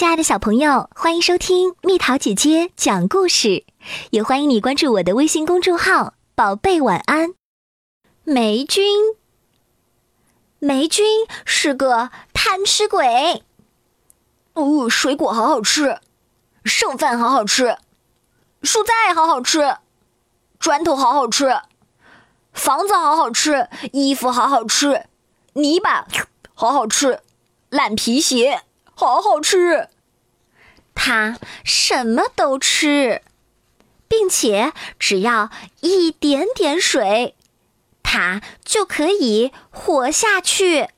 亲爱的小朋友，欢迎收听蜜桃姐姐讲故事，也欢迎你关注我的微信公众号“宝贝晚安”。霉菌，霉菌是个贪吃鬼。哦，水果好好吃，剩饭好好吃，蔬菜好好吃，砖头好好吃，房子好好吃，衣服好好吃，泥巴好好吃，烂皮鞋好好吃。它什么都吃，并且只要一点点水，它就可以活下去。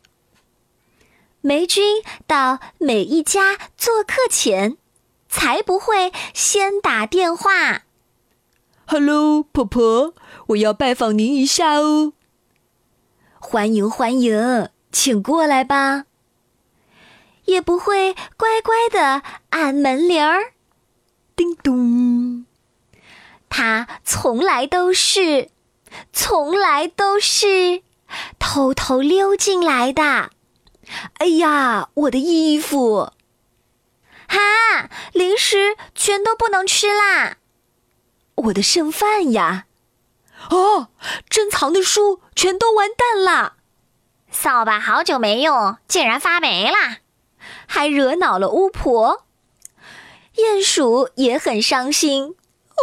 霉菌到每一家做客前，才不会先打电话。“Hello，婆婆，我要拜访您一下哦。”“欢迎欢迎，请过来吧。”也不会乖乖的按门铃儿，叮咚。他从来都是，从来都是偷偷溜进来的。哎呀，我的衣服！哈，零食全都不能吃啦！我的剩饭呀！哦，珍藏的书全都完蛋啦！扫把好久没用，竟然发霉啦！还惹恼了巫婆。鼹鼠也很伤心。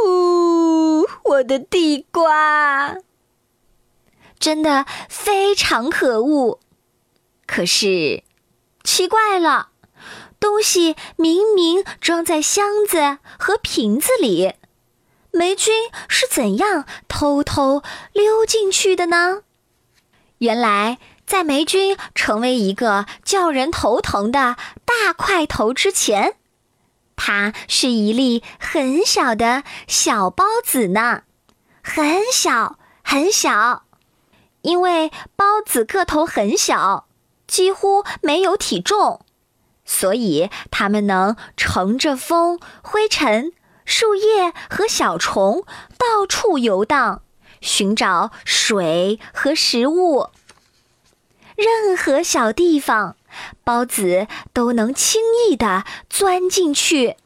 呜，我的地瓜！真的非常可恶。可是，奇怪了，东西明明装在箱子和瓶子里，霉菌是怎样偷偷溜进去的呢？原来，在霉菌成为一个叫人头疼的大块头之前，它是一粒很小的小孢子呢，很小很小，因为孢子个头很小。几乎没有体重，所以它们能乘着风、灰尘、树叶和小虫到处游荡，寻找水和食物。任何小地方，孢子都能轻易地钻进去。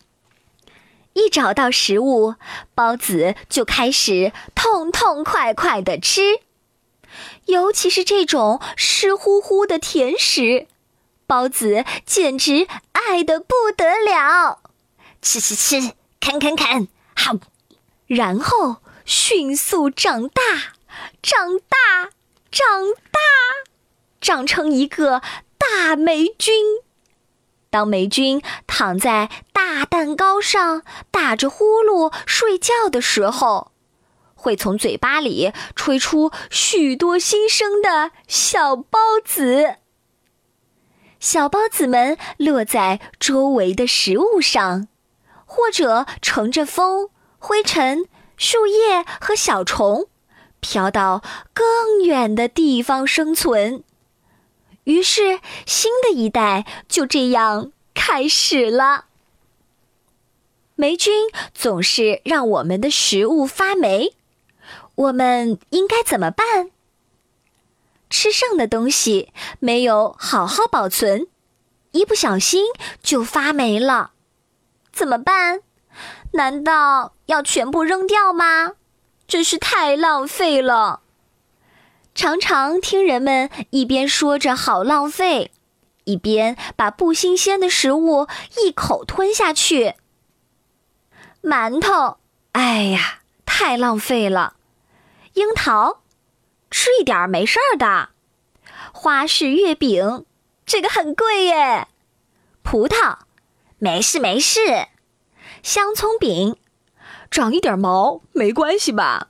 一找到食物，孢子就开始痛痛快快地吃。尤其是这种湿乎乎的甜食，包子简直爱得不得了。吃吃吃，啃啃啃，好，然后迅速长大，长大，长大，长成一个大霉菌。当霉菌躺在大蛋糕上打着呼噜睡觉的时候。会从嘴巴里吹出许多新生的小孢子，小孢子们落在周围的食物上，或者乘着风、灰尘、树叶和小虫，飘到更远的地方生存。于是，新的一代就这样开始了。霉菌总是让我们的食物发霉。我们应该怎么办？吃剩的东西没有好好保存，一不小心就发霉了，怎么办？难道要全部扔掉吗？真是太浪费了。常常听人们一边说着好浪费，一边把不新鲜的食物一口吞下去。馒头，哎呀，太浪费了。樱桃，吃一点没事儿的。花式月饼，这个很贵耶。葡萄，没事没事。香葱饼，长一点毛没关系吧？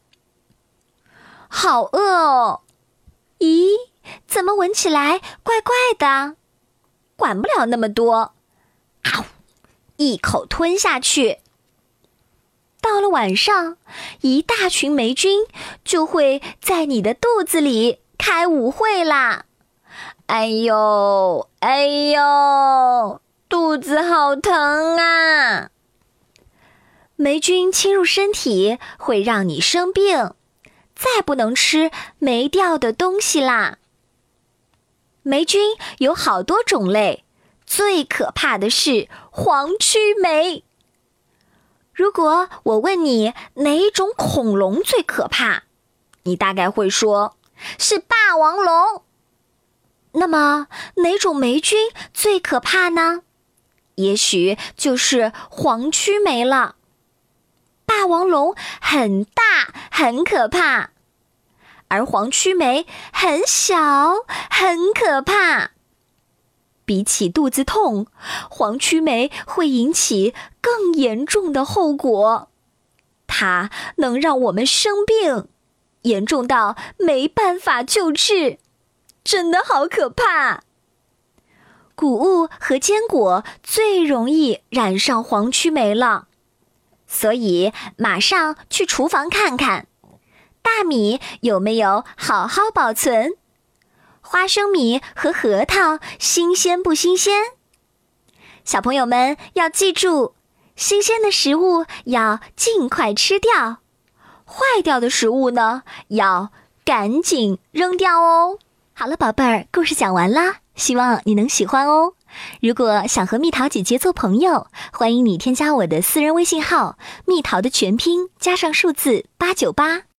好饿哦。咦，怎么闻起来怪怪的？管不了那么多。啊，一口吞下去。到了晚上，一大群霉菌就会在你的肚子里开舞会啦！哎呦，哎呦，肚子好疼啊！霉菌侵入身体会让你生病，再不能吃没掉的东西啦。霉菌有好多种类，最可怕的是黄曲霉。如果我问你哪种恐龙最可怕，你大概会说是霸王龙。那么哪种霉菌最可怕呢？也许就是黄曲霉了。霸王龙很大，很可怕，而黄曲霉很小，很可怕。比起肚子痛，黄曲霉会引起更严重的后果，它能让我们生病，严重到没办法救治，真的好可怕。谷物和坚果最容易染上黄曲霉了，所以马上去厨房看看，大米有没有好好保存。花生米和核桃新鲜不新鲜？小朋友们要记住，新鲜的食物要尽快吃掉，坏掉的食物呢要赶紧扔掉哦。好了，宝贝儿，故事讲完啦，希望你能喜欢哦。如果想和蜜桃姐姐做朋友，欢迎你添加我的私人微信号“蜜桃”的全拼加上数字八九八。